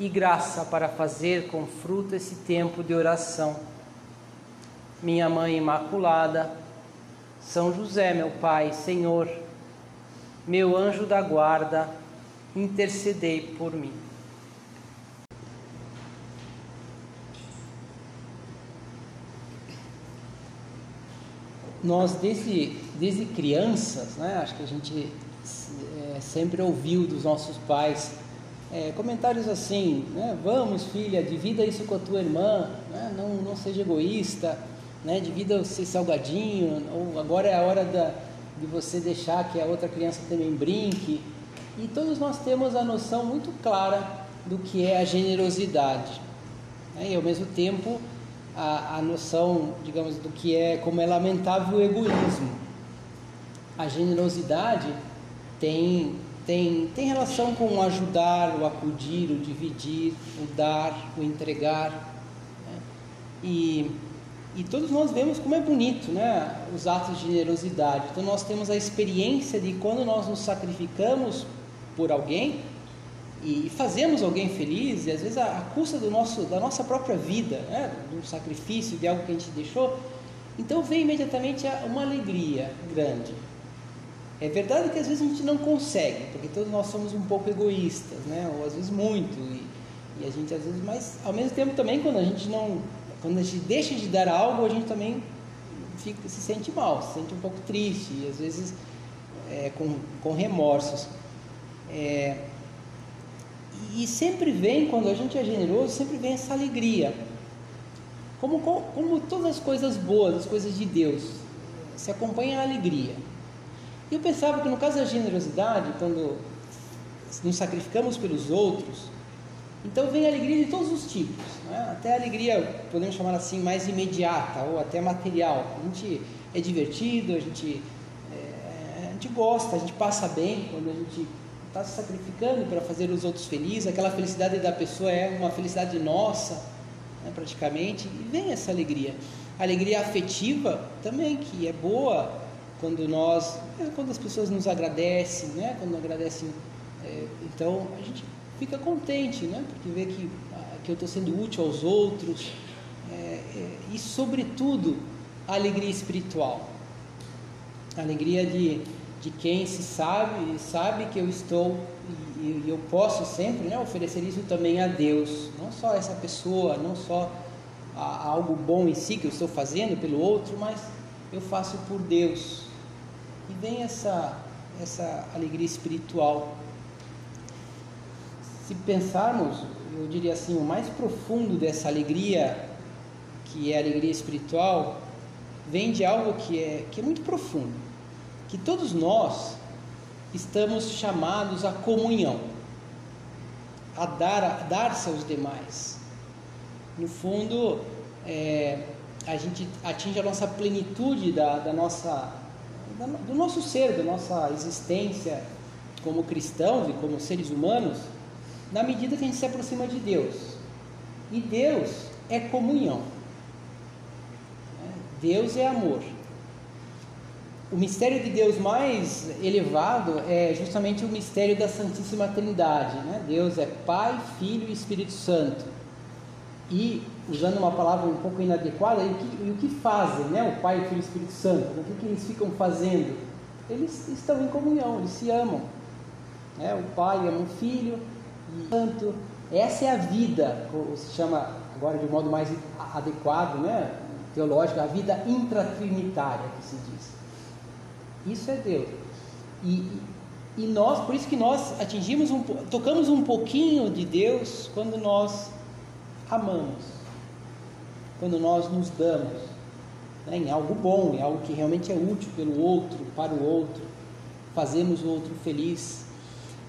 e graça para fazer com fruto esse tempo de oração. Minha Mãe Imaculada, São José, meu Pai, Senhor, meu anjo da guarda, intercedei por mim. Nós, desde, desde crianças, né, acho que a gente é, sempre ouviu dos nossos pais é, comentários assim, né? vamos filha, divida isso com a tua irmã, né? não, não seja egoísta, né? divida ser salgadinho, ou agora é a hora da, de você deixar que a outra criança também brinque. E todos nós temos a noção muito clara do que é a generosidade. Né? E ao mesmo tempo a, a noção, digamos, do que é, como é lamentável o egoísmo. A generosidade tem tem, tem relação com o ajudar, o acudir, o dividir, o dar, o entregar. Né? E, e todos nós vemos como é bonito né? os atos de generosidade. Então nós temos a experiência de quando nós nos sacrificamos por alguém e fazemos alguém feliz, e às vezes a, a custa do nosso, da nossa própria vida, né? do sacrifício, de algo que a gente deixou, então vem imediatamente uma alegria grande. É verdade que às vezes a gente não consegue, porque todos nós somos um pouco egoístas, né? Ou às vezes muito. E, e a gente às vezes, mas ao mesmo tempo também quando a gente não, quando a gente deixa de dar algo, a gente também fica, se sente mal, se sente um pouco triste e às vezes é, com, com remorsos. É, e sempre vem, quando a gente é generoso, sempre vem essa alegria. Como, como todas as coisas boas, as coisas de Deus, se acompanha a alegria. E eu pensava que no caso da generosidade, quando nos sacrificamos pelos outros, então vem alegria de todos os tipos, né? até alegria, podemos chamar assim, mais imediata ou até material. A gente é divertido, a gente, é, a gente gosta, a gente passa bem quando a gente está se sacrificando para fazer os outros felizes. Aquela felicidade da pessoa é uma felicidade nossa, né, praticamente, e vem essa alegria. A alegria afetiva também, que é boa quando nós, é, quando as pessoas nos agradecem, né? Quando agradecem, é, então a gente fica contente, né? Porque vê que, ah, que eu estou sendo útil aos outros é, é, e sobretudo a alegria espiritual, a alegria de, de quem se sabe sabe que eu estou e, eu posso sempre, né? Oferecer isso também a Deus, não só essa pessoa, não só a, a algo bom em si que eu estou fazendo pelo outro, mas eu faço por Deus, e vem essa, essa alegria espiritual. Se pensarmos, eu diria assim, o mais profundo dessa alegria, que é a alegria espiritual, vem de algo que é, que é muito profundo, que todos nós estamos chamados à comunhão, a dar, dar-se aos demais. No fundo, é, a gente atinge a nossa plenitude da, da nossa do nosso ser, da nossa existência como cristãos e como seres humanos, na medida que a gente se aproxima de Deus. E Deus é comunhão. Deus é amor. O mistério de Deus mais elevado é justamente o mistério da Santíssima Trindade. Né? Deus é Pai, Filho e Espírito Santo. E usando uma palavra um pouco inadequada, e o que, e o que fazem, né? O Pai, o Filho e o Espírito Santo, o que, que eles ficam fazendo? Eles estão em comunhão, eles se amam. Né? O Pai ama o Filho e o Santo. Essa é a vida, ou se chama agora de um modo mais adequado, né? teológico, a vida intratrinitária que se diz. Isso é Deus. E, e nós, por isso que nós atingimos um, tocamos um pouquinho de Deus quando nós amamos quando nós nos damos né, em algo bom, em algo que realmente é útil pelo outro, para o outro, fazemos o outro feliz.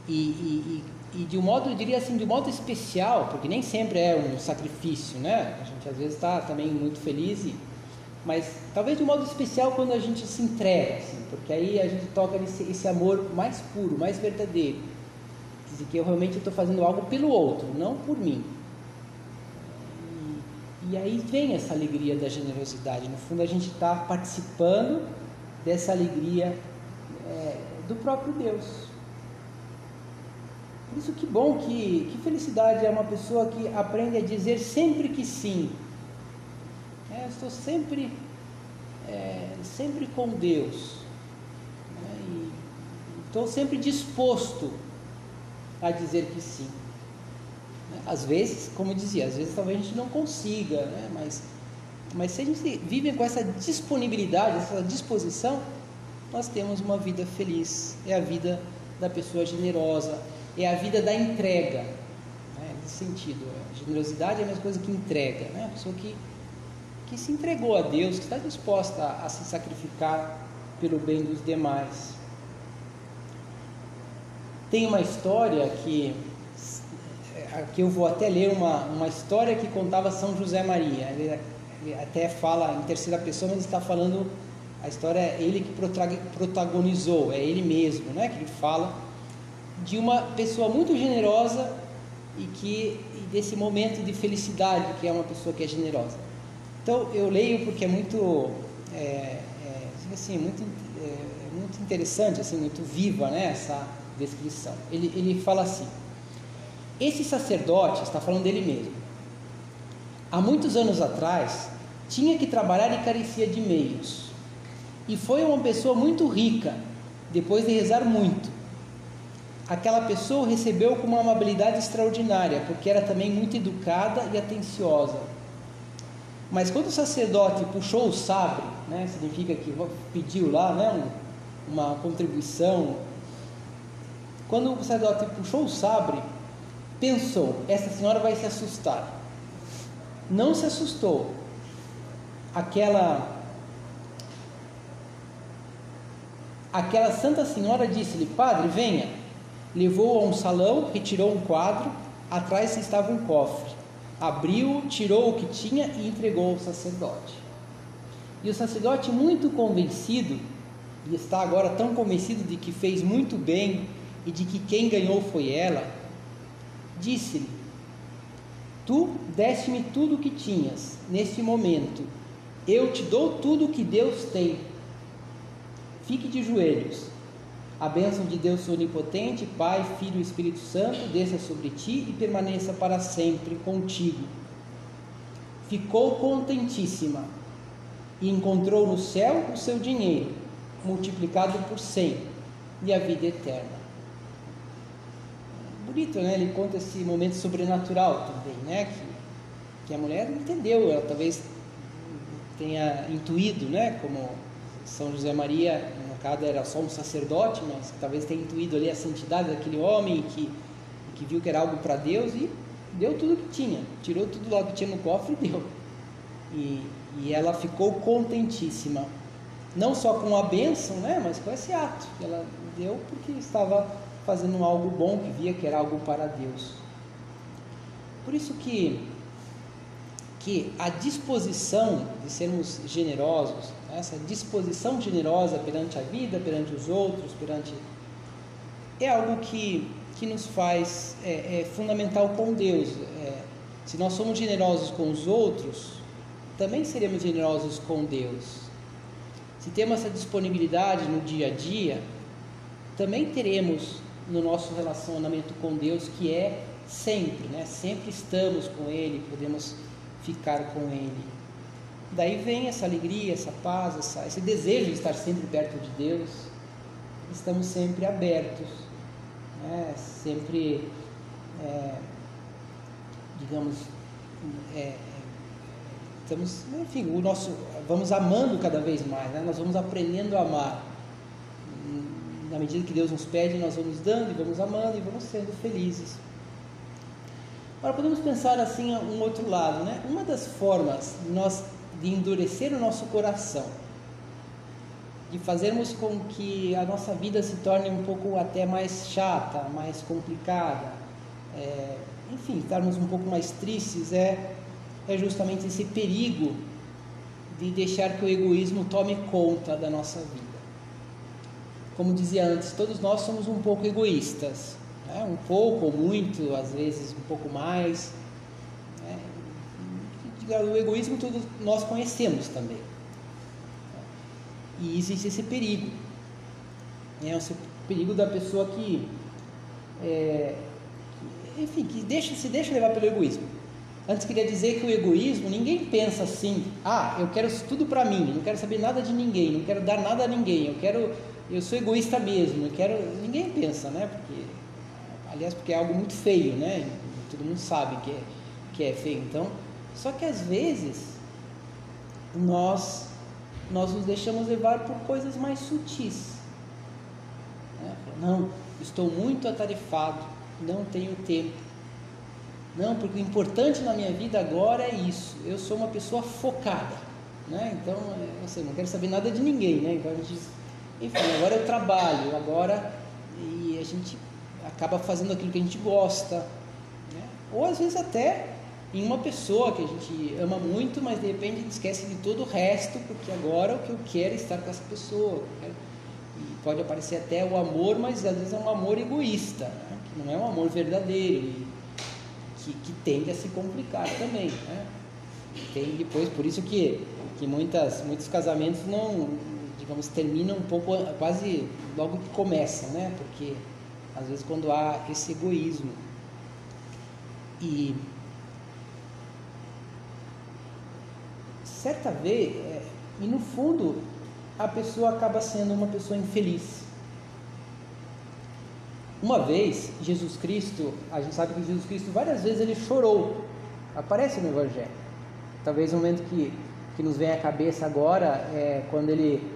E, e, e e de um modo, eu diria assim, de um modo especial, porque nem sempre é um sacrifício, né? A gente às vezes está também muito feliz, e, mas talvez de um modo especial quando a gente se entrega, assim, porque aí a gente toca esse, esse amor mais puro, mais verdadeiro. Quer dizer, que eu realmente estou fazendo algo pelo outro, não por mim. E, aí vem essa alegria da generosidade. No fundo, a gente está participando dessa alegria é, do próprio Deus. Por isso que bom que, que felicidade é uma pessoa que aprende a dizer sempre que sim. É, estou sempre, é, sempre com Deus. Né? estou sempre disposto a dizer que sim. Né? Às vezes, como eu dizia, às vezes talvez a gente não consiga, né? mas, mas se a gente vive com essa disponibilidade, essa disposição, nós temos uma vida feliz. É a vida da pessoa generosa, é a vida da entrega. Né? Nesse sentido, a generosidade é a mesma coisa que entrega. Né? A pessoa que, que se entregou a Deus, que está disposta a, a se sacrificar pelo bem dos demais. Tem uma história que aqui eu vou até ler uma, uma história que contava São José Maria. Ele, até fala em terceira pessoa, mas está falando a história é ele que protagonizou, é ele mesmo, né? Que ele fala de uma pessoa muito generosa e que e desse momento de felicidade que é uma pessoa que é generosa. Então eu leio porque é muito é, é, assim muito é, é, muito interessante assim muito viva né essa descrição. Ele ele fala assim: esse sacerdote está falando dele mesmo. Há muitos anos atrás tinha que trabalhar e carecia de meios e foi uma pessoa muito rica depois de rezar muito aquela pessoa recebeu com uma amabilidade extraordinária, porque era também muito educada e atenciosa. Mas quando o sacerdote puxou o sabre, né, significa que pediu lá né, uma contribuição, quando o sacerdote puxou o sabre, pensou: essa senhora vai se assustar. Não se assustou. Aquela aquela santa senhora disse-lhe: Padre, venha levou-o a um salão, retirou um quadro, atrás estava um cofre. Abriu, tirou o que tinha e entregou ao sacerdote. E o sacerdote, muito convencido, e está agora tão convencido de que fez muito bem e de que quem ganhou foi ela, disse-lhe: Tu deste-me tudo o que tinhas neste momento, eu te dou tudo o que Deus tem. Fique de joelhos a bênção de Deus Onipotente, Pai, Filho e Espírito Santo, desça sobre ti e permaneça para sempre contigo. Ficou contentíssima e encontrou no céu o seu dinheiro, multiplicado por cem, e a vida eterna. Bonito, né? Ele conta esse momento sobrenatural também, né? Que, que a mulher entendeu, ela talvez tenha intuído, né? Como São José Maria cada era só um sacerdote, mas talvez tenha intuído ali a santidade daquele homem que, que viu que era algo para Deus e deu tudo que tinha, tirou tudo lá que tinha no cofre e deu. E, e ela ficou contentíssima, não só com a bênção, né, mas com esse ato que ela deu porque estava fazendo algo bom, que via que era algo para Deus. Por isso que que a disposição de sermos generosos, essa disposição generosa perante a vida, perante os outros, perante é algo que, que nos faz é, é fundamental com Deus. É, se nós somos generosos com os outros, também seremos generosos com Deus. Se temos essa disponibilidade no dia a dia, também teremos no nosso relacionamento com Deus, que é sempre, né? Sempre estamos com Ele, podemos ficar com Ele. Daí vem essa alegria, essa paz, essa, esse desejo de estar sempre perto de Deus. Estamos sempre abertos, né? sempre, é, digamos, é, estamos, enfim, o nosso, vamos amando cada vez mais, né? nós vamos aprendendo a amar. Na medida que Deus nos pede, nós vamos dando e vamos amando e vamos sendo felizes. Agora podemos pensar assim um outro lado, né? Uma das formas nós de endurecer o nosso coração, de fazermos com que a nossa vida se torne um pouco até mais chata, mais complicada, é, enfim, estarmos um pouco mais tristes, é, é justamente esse perigo de deixar que o egoísmo tome conta da nossa vida. Como dizia antes, todos nós somos um pouco egoístas, né? um pouco ou muito, às vezes um pouco mais. Né? O egoísmo todos nós conhecemos também. E existe esse perigo. É esse perigo da pessoa que, é, que enfim, que deixa, se deixa levar pelo egoísmo. Antes queria dizer que o egoísmo, ninguém pensa assim, ah, eu quero tudo para mim, não quero saber nada de ninguém, não quero dar nada a ninguém, eu quero, eu sou egoísta mesmo, eu quero, ninguém pensa, né? Porque, aliás, porque é algo muito feio, né? Todo mundo sabe que é, que é feio. Então, só que às vezes nós nós nos deixamos levar por coisas mais sutis. Né? Não, estou muito atarefado, não tenho tempo. Não, porque o importante na minha vida agora é isso. Eu sou uma pessoa focada, né? Então, é, eu sei, não quero saber nada de ninguém, né? Então a gente, enfim, agora eu trabalho, agora e a gente acaba fazendo aquilo que a gente gosta, né? Ou às vezes até em uma pessoa que a gente ama muito, mas de repente a gente esquece de todo o resto, porque agora o que eu quero é estar com essa pessoa. E pode aparecer até o amor, mas às vezes é um amor egoísta, né? que não é um amor verdadeiro, e que, que tende a se complicar também. Né? Tem depois, por isso que, que muitas, muitos casamentos não, digamos, terminam um pouco, quase logo que começam, né? porque às vezes quando há esse egoísmo. E certa vez, é, e no fundo, a pessoa acaba sendo uma pessoa infeliz. Uma vez, Jesus Cristo, a gente sabe que Jesus Cristo várias vezes ele chorou, aparece no Evangelho. Talvez o momento que, que nos vem à cabeça agora é quando ele,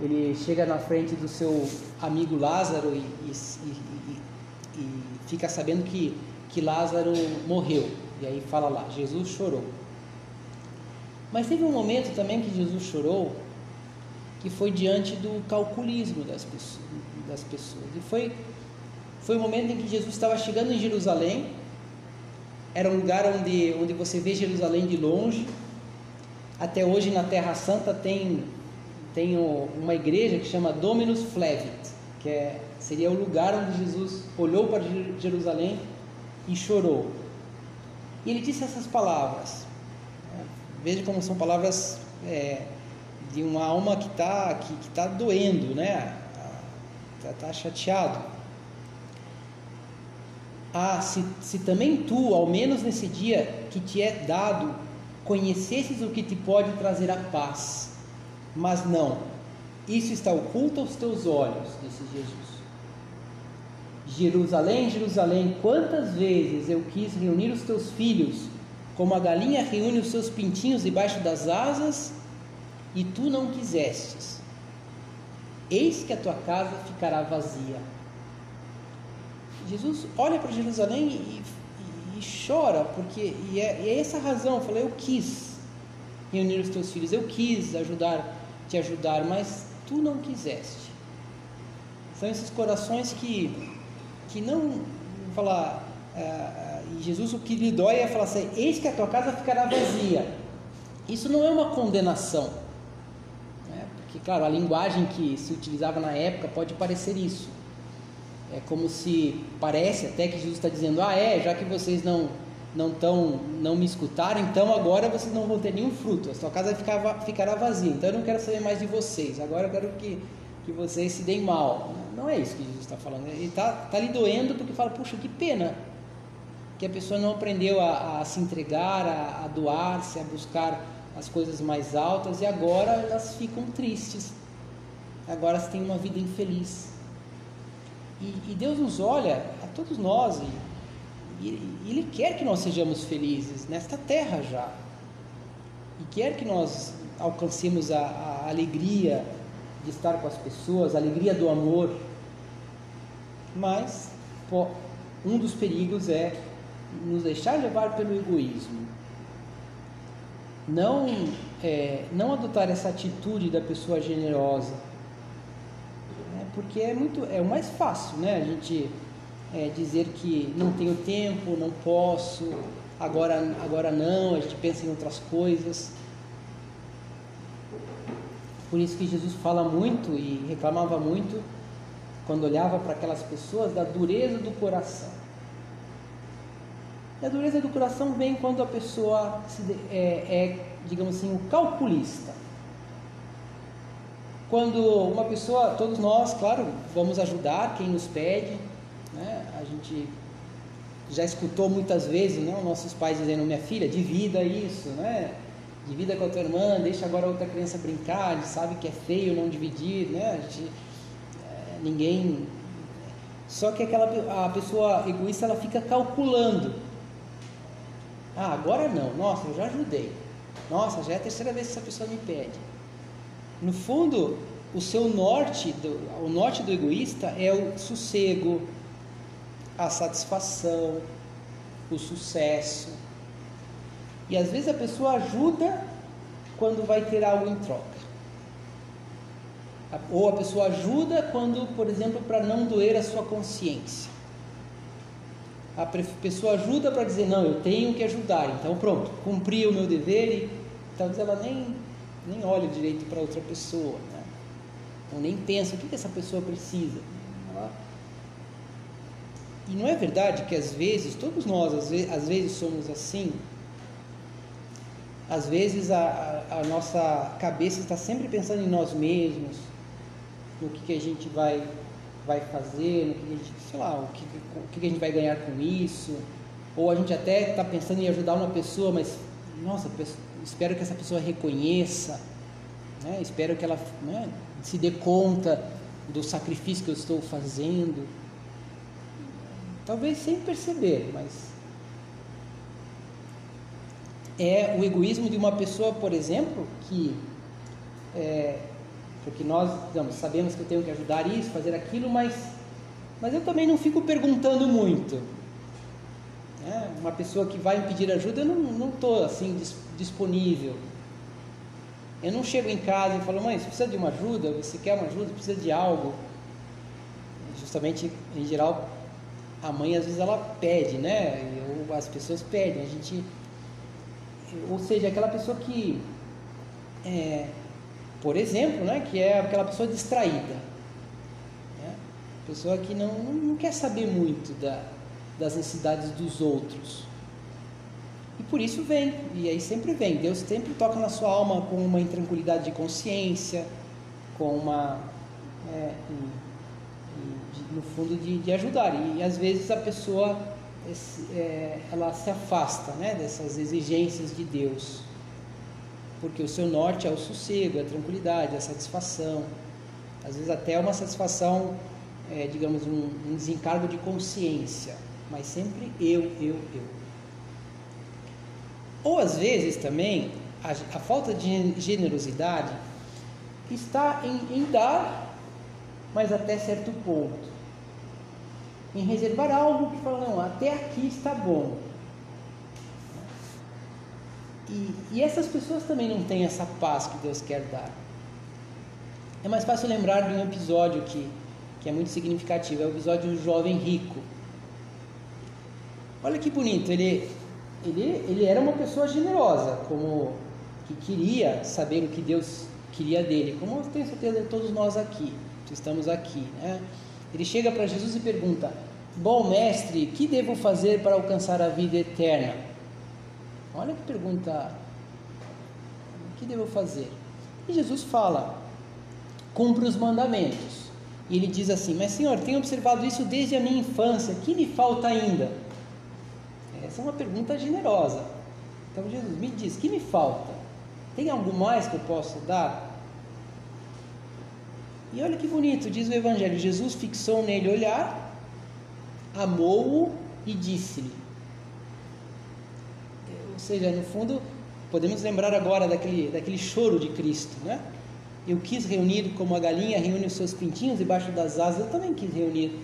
ele chega na frente do seu amigo Lázaro e, e, e, e fica sabendo que, que Lázaro morreu. E aí fala lá, Jesus chorou. Mas teve um momento também que Jesus chorou, que foi diante do calculismo das pessoas. Das pessoas. E foi, foi o momento em que Jesus estava chegando em Jerusalém, era um lugar onde, onde você vê Jerusalém de longe. Até hoje na Terra Santa tem, tem uma igreja que chama Dominus Flevit, que é, seria o lugar onde Jesus olhou para Jerusalém e chorou. E ele disse essas palavras: Veja como são palavras é, de uma alma que está que, que tá doendo, né? Está tá chateado. Ah, se, se também tu, ao menos nesse dia que te é dado, conhecesses o que te pode trazer a paz. Mas não, isso está oculto aos teus olhos, disse Jesus. Jerusalém, Jerusalém, quantas vezes eu quis reunir os teus filhos como a galinha reúne os seus pintinhos debaixo das asas, e tu não quisestes. Eis que a tua casa ficará vazia. Jesus olha para Jerusalém e, e, e, chora, porque e é, e é essa a razão. Falei, eu quis reunir os teus filhos, eu quis ajudar, te ajudar, mas tu não quiseste. São esses corações que, que não, falar, é, e Jesus o que lhe dói é falar assim: Eis que a tua casa ficará vazia. Isso não é uma condenação. Né? Porque, claro, a linguagem que se utilizava na época pode parecer isso. É como se parece até que Jesus está dizendo: Ah, é, já que vocês não não tão, não me escutaram, então agora vocês não vão ter nenhum fruto. A sua casa ficará, ficará vazia. Então eu não quero saber mais de vocês. Agora eu quero que, que vocês se deem mal. Não é isso que Jesus está falando. Ele está tá lhe doendo porque fala: Puxa, que pena que a pessoa não aprendeu a, a se entregar, a, a doar-se, a buscar as coisas mais altas e agora elas ficam tristes. Agora elas têm uma vida infeliz. E, e Deus nos olha a todos nós e, e, Ele quer que nós sejamos felizes nesta terra já. E quer que nós alcancemos a, a alegria de estar com as pessoas, a alegria do amor. Mas pô, um dos perigos é nos deixar levar pelo egoísmo, não, é, não adotar essa atitude da pessoa generosa, né? porque é muito é o mais fácil, né? A gente é, dizer que não tenho tempo, não posso, agora, agora não, a gente pensa em outras coisas. Por isso que Jesus fala muito e reclamava muito quando olhava para aquelas pessoas da dureza do coração. E a dureza do coração vem quando a pessoa é, é, digamos assim, o calculista. Quando uma pessoa, todos nós, claro, vamos ajudar quem nos pede, né? A gente já escutou muitas vezes, né, nossos pais dizendo: "Minha filha, divida isso, né? Divida com a tua irmã, deixa agora outra criança brincar, a gente sabe que é feio não dividir, né? A gente, é, ninguém só que aquela a pessoa egoísta ela fica calculando. Ah, agora não. Nossa, eu já ajudei. Nossa, já é a terceira vez que essa pessoa me pede. No fundo, o seu norte, do, o norte do egoísta é o sossego, a satisfação, o sucesso. E às vezes a pessoa ajuda quando vai ter algo em troca. Ou a pessoa ajuda quando, por exemplo, para não doer a sua consciência. A pessoa ajuda para dizer, não, eu tenho que ajudar, então pronto, cumpri o meu dever e talvez ela nem, nem olhe direito para outra pessoa. Né? Ou nem pensa, o que, que essa pessoa precisa? Ela e não é verdade que às vezes, todos nós às vezes, somos assim? Às vezes a, a, a, nossa cabeça está sempre pensando em nós mesmos, no que, que a gente vai, vai fazer, no que a gente, sei lá, o que, o que a gente vai ganhar com isso. Ou a gente até está pensando em ajudar uma pessoa, mas, nossa, espero que essa pessoa reconheça, né? espero que ela né, se dê conta do sacrifício que eu estou fazendo. Talvez sem perceber, mas é o egoísmo de uma pessoa, por exemplo, que é, porque nós digamos, sabemos que eu tenho que ajudar isso, fazer aquilo, mas, mas eu também não fico perguntando muito. É, uma pessoa que vai me pedir ajuda, eu não estou assim disponível. Eu não chego em casa e falo, mãe, você precisa de uma ajuda? Você quer uma ajuda? Precisa de algo? Justamente, em geral, a mãe às vezes ela pede, né? Ou as pessoas pedem, a gente. Ou seja, aquela pessoa que. É, por exemplo, né, que é aquela pessoa distraída. Né? Pessoa que não, não quer saber muito da, das necessidades dos outros. E por isso vem, e aí sempre vem. Deus sempre toca na sua alma com uma intranquilidade de consciência, com uma. É, no fundo de, de ajudar. E, e, às vezes a pessoa é, ela se afasta né, dessas exigências de Deus. Porque o seu norte é o sossego, é a tranquilidade, é a satisfação. Às vezes até uma satisfação é, digamos um, um desencargo de consciência. Mas sempre eu, eu, eu. Ou às vezes também a, a falta de generosidade está em, em dar mas até certo ponto em reservar algo que fala, não, até aqui está bom. E, e essas pessoas também não têm essa paz que Deus quer dar. É mais fácil lembrar de um episódio que, que é muito significativo, é o episódio do jovem rico. Olha que bonito, ele, ele, ele era uma pessoa generosa, como que queria saber o que Deus queria dele, como eu tenho certeza de todos nós aqui, que estamos aqui. Né? Ele chega para Jesus e pergunta: Bom mestre, que devo fazer para alcançar a vida eterna? Olha que pergunta. O que devo fazer? E Jesus fala: Cumpre os mandamentos. E ele diz assim: Mas Senhor, tenho observado isso desde a minha infância, que me falta ainda? Essa é uma pergunta generosa. Então Jesus me diz: Que me falta? Tem algo mais que eu possa dar? E olha que bonito, diz o Evangelho: Jesus fixou nele olhar, amou-o e disse-lhe. Ou seja, no fundo, podemos lembrar agora daquele, daquele choro de Cristo, né? Eu quis reunir como a galinha reúne os seus pintinhos debaixo das asas, eu também quis reunir.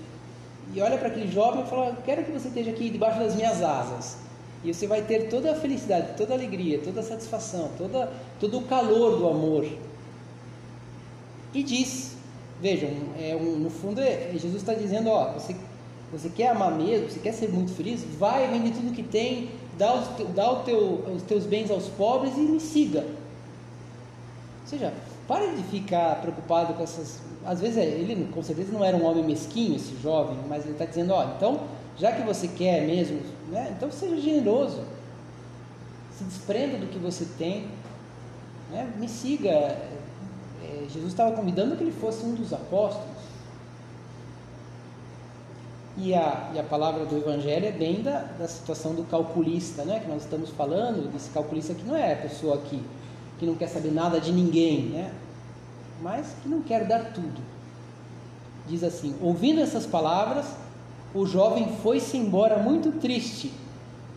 E olha para aquele jovem e fala: Quero que você esteja aqui debaixo das minhas asas. E você vai ter toda a felicidade, toda a alegria, toda a satisfação, toda, todo o calor do amor. E diz: Vejam, é um, no fundo, é, Jesus está dizendo: ó, você você quer amar mesmo, você quer ser muito feliz, vai, vende tudo que tem, dá, os, dá teu, os teus bens aos pobres e me siga. Ou seja, pare de ficar preocupado com essas. Às vezes ele com certeza não era um homem mesquinho, esse jovem, mas ele está dizendo, ó, então, já que você quer mesmo, né, então seja generoso. Se desprenda do que você tem. Né, me siga. Jesus estava convidando que ele fosse um dos apóstolos. E a, e a palavra do Evangelho é bem da, da situação do calculista, né? que nós estamos falando. Esse calculista que não é a pessoa que, que não quer saber nada de ninguém, né? mas que não quer dar tudo. Diz assim: ouvindo essas palavras, o jovem foi-se embora muito triste,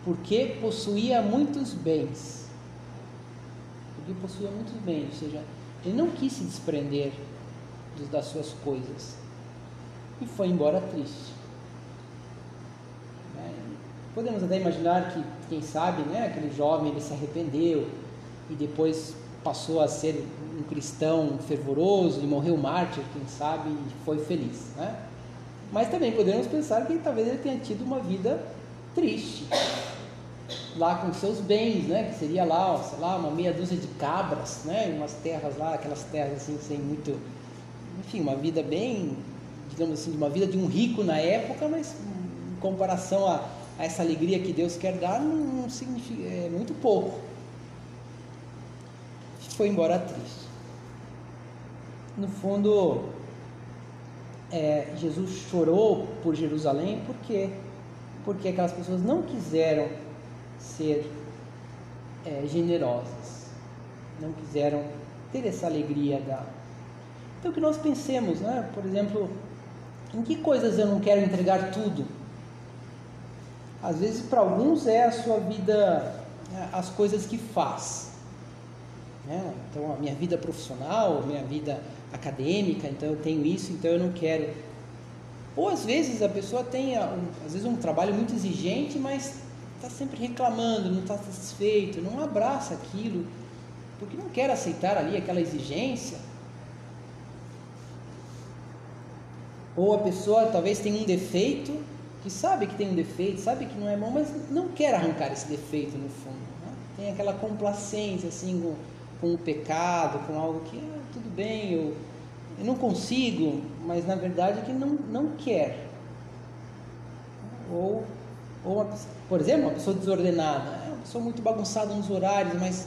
porque possuía muitos bens. Porque possuía muitos bens, ou seja, ele não quis se desprender das suas coisas e foi embora triste. Podemos até imaginar que, quem sabe, né, aquele jovem ele se arrependeu e depois passou a ser um cristão fervoroso e morreu mártir, quem sabe, e foi feliz. Né? Mas também podemos pensar que talvez ele tenha tido uma vida triste, lá com seus bens, né? que seria lá, sei lá, uma meia dúzia de cabras, né? umas terras lá, aquelas terras assim, sem muito. Enfim, uma vida bem, digamos assim, uma vida de um rico na época, mas em comparação a essa alegria que Deus quer dar não, significa, é muito pouco. Foi embora triste. No fundo, é, Jesus chorou por Jerusalém porque porque aquelas pessoas não quiseram ser é, generosas, não quiseram ter essa alegria da. Então que nós pensemos, né? Por exemplo, em que coisas eu não quero entregar tudo? Às vezes, para alguns, é a sua vida, né, as coisas que faz. Né? Então, a minha vida profissional, minha vida acadêmica, então eu tenho isso, então eu não quero. Ou às vezes a pessoa tem, às vezes, um trabalho muito exigente, mas está sempre reclamando, não está satisfeito, não abraça aquilo, porque não quer aceitar ali aquela exigência. Ou a pessoa talvez tenha um defeito que sabe que tem um defeito, sabe que não é bom, mas não quer arrancar esse defeito no fundo. Né? Tem aquela complacência assim com, com o pecado, com algo que ah, tudo bem, eu, eu não consigo, mas na verdade é que não, não quer. Ou, ou uma, por exemplo, uma pessoa desordenada, é uma pessoa muito bagunçada nos horários, mas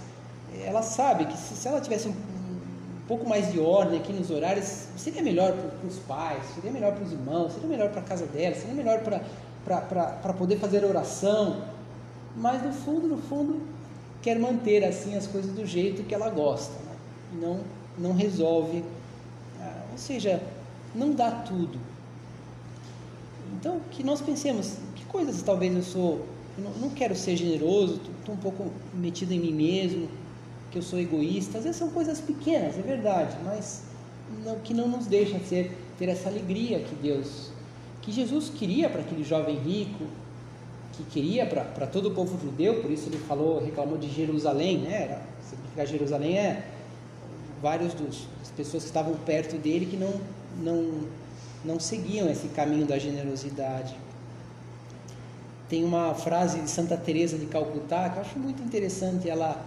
ela sabe que se, se ela tivesse um, um pouco mais de ordem aqui nos horários, seria melhor para os pais, seria melhor para os irmãos, seria melhor para a casa dela, seria melhor para poder fazer oração. Mas no fundo, no fundo, quer manter assim as coisas do jeito que ela gosta, né? não, não resolve, ah, ou seja, não dá tudo. Então, que nós pensemos, que coisas talvez eu sou, eu não, não quero ser generoso, estou um pouco metido em mim mesmo, que eu sou egoísta. Às vezes são coisas pequenas, é verdade, mas não, que não nos deixam ser, ter essa alegria que Deus, que Jesus queria para aquele jovem rico, que queria para todo o povo judeu, por isso ele falou, reclamou de Jerusalém, né? Era, significar Jerusalém é vários dos das pessoas que estavam perto dele que não não não seguiam esse caminho da generosidade. Tem uma frase de Santa Teresa de Calcutá que eu acho muito interessante, ela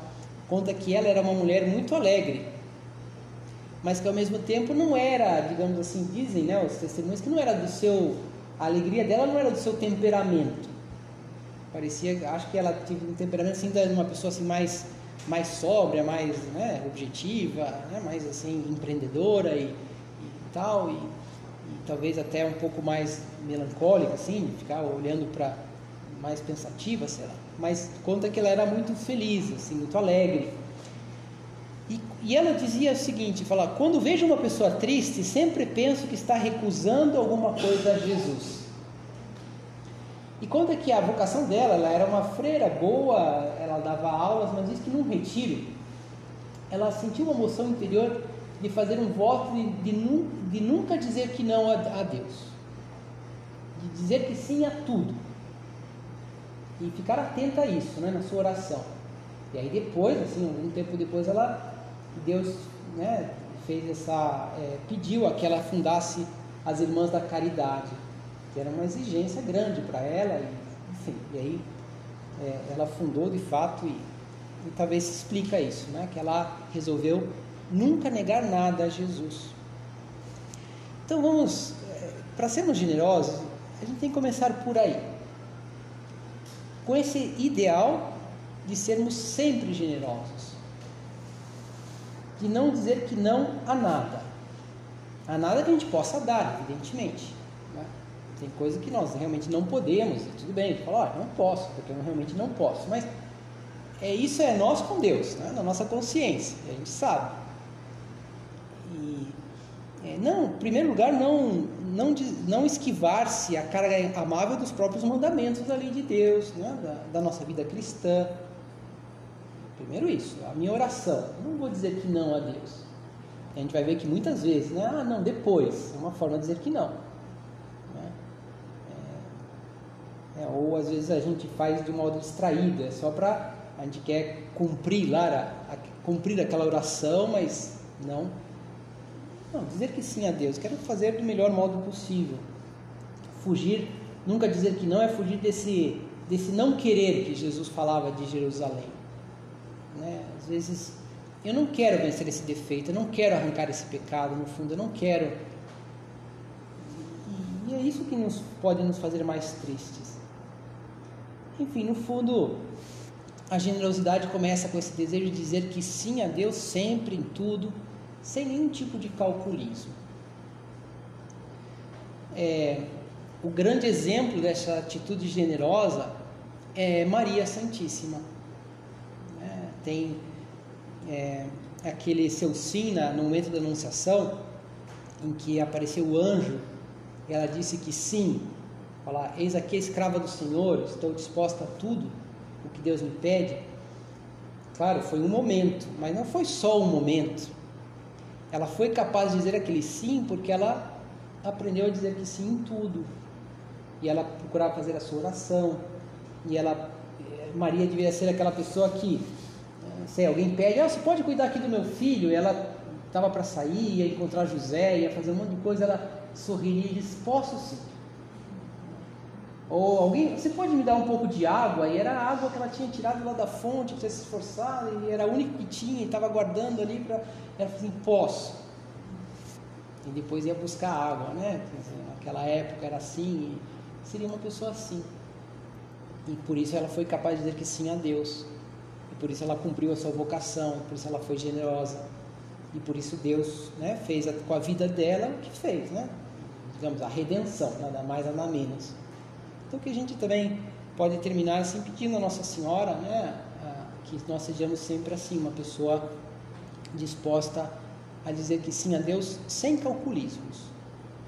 conta que ela era uma mulher muito alegre, mas que ao mesmo tempo não era, digamos assim, dizem né, os testemunhos, que não era do seu, a alegria dela não era do seu temperamento. Parecia, acho que ela tinha um temperamento assim de uma pessoa assim mais, mais sóbria, mais né, objetiva, né, mais assim empreendedora e, e tal, e, talvez até um pouco mais melancólica, assim, ficar olhando para mais pensativa, sei lá mas conta que ela era muito feliz, assim, muito alegre. E, e ela dizia o seguinte, fala, quando vejo uma pessoa triste, sempre penso que está recusando alguma coisa a Jesus. E conta que a vocação dela, ela era uma freira boa, ela dava aulas, mas diz que num retiro, ela sentiu uma emoção interior de fazer um voto de, de, de nunca dizer que não a, Deus, de dizer que sim a tudo e ficar atenta a isso, né, na sua oração. E aí depois, assim, algum tempo depois, ela Deus, né, fez essa é, pediu a que ela fundasse as Irmãs da Caridade. que era uma exigência grande para ela, e, enfim, e aí é, ela fundou de fato e, e talvez se explica isso, né? que ela resolveu nunca negar nada a Jesus. Então vamos, é, para sermos generosos, a gente tem que começar por aí, com esse ideal de sermos sempre generosos, de não dizer que não a nada, a nada que a gente possa dar, evidentemente. Né? Tem coisa que nós realmente não podemos, e tudo bem, a gente fala, oh, não posso, porque eu realmente não posso, mas é, isso é nós com Deus, né? na nossa consciência, a gente sabe. E, é, não, em primeiro lugar, não, não, não esquivar-se a carga amável dos próprios mandamentos da lei de Deus, né? da, da nossa vida cristã. Primeiro isso, a minha oração. Não vou dizer que não a Deus. A gente vai ver que muitas vezes, né? Ah, não, depois. É uma forma de dizer que não. Né? É, é, ou às vezes a gente faz de modo distraído, é só para a gente quer cumprir lá, a, cumprir aquela oração, mas não. Não, dizer que sim a Deus. Quero fazer do melhor modo possível. Fugir, nunca dizer que não é fugir desse, desse não querer que Jesus falava de Jerusalém. Né? Às vezes, eu não quero vencer esse defeito, eu não quero arrancar esse pecado, no fundo, eu não quero. E é isso que nos, pode nos fazer mais tristes. Enfim, no fundo, a generosidade começa com esse desejo de dizer que sim a Deus sempre em tudo, sem nenhum tipo de calculismo. É, o grande exemplo dessa atitude generosa é Maria Santíssima tem é, aquele seu sim na, no momento da anunciação, em que apareceu o anjo, e ela disse que sim, falar, eis aqui a escrava do Senhor, estou disposta a tudo o que Deus me pede. Claro, foi um momento, mas não foi só um momento. Ela foi capaz de dizer aquele sim porque ela aprendeu a dizer que sim em tudo. E ela procurava fazer a sua oração. E ela, Maria devia ser aquela pessoa que sei, alguém pede, ah, você pode cuidar aqui do meu filho? E ela estava para sair, ia encontrar José, ia fazer um monte de coisa, ela sorriria e disse, posso sim. Ou alguém, você pode me dar um pouco de água? E era a água que ela tinha tirado lá da fonte, tinha se esforçado, e era o único que tinha, e estava guardando ali para. Ela falou assim: posso. E depois ia buscar água, né? naquela época era assim, seria uma pessoa assim. E por isso ela foi capaz de dizer que sim a Deus por isso ela cumpriu a sua vocação, por isso ela foi generosa. E por isso Deus né, fez a, com a vida dela o que fez, né? Digamos, a redenção, nada mais, nada menos. Então que a gente também pode terminar assim pedindo a Nossa Senhora, né, que nós sejamos sempre assim, uma pessoa disposta a dizer que sim a Deus sem calculismos.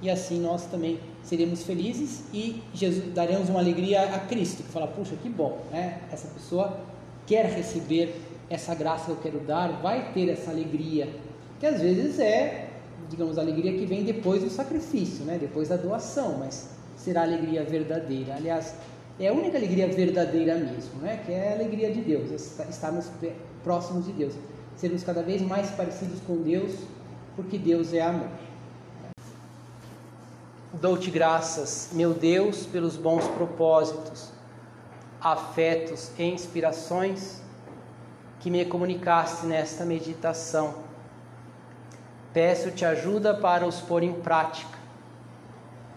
E assim nós também seremos felizes e Jesus, daremos uma alegria a Cristo, que fala, puxa, que bom, né? Essa pessoa quer receber essa graça que eu quero dar, vai ter essa alegria, que às vezes é, digamos, a alegria que vem depois do sacrifício, né? depois da doação, mas será alegria verdadeira. Aliás, é a única alegria verdadeira mesmo, né? que é a alegria de Deus, estarmos próximos de Deus, sermos cada vez mais parecidos com Deus, porque Deus é amor. Dou-te graças, meu Deus, pelos bons propósitos afetos e inspirações que me comunicaste nesta meditação. Peço-te ajuda para os pôr em prática.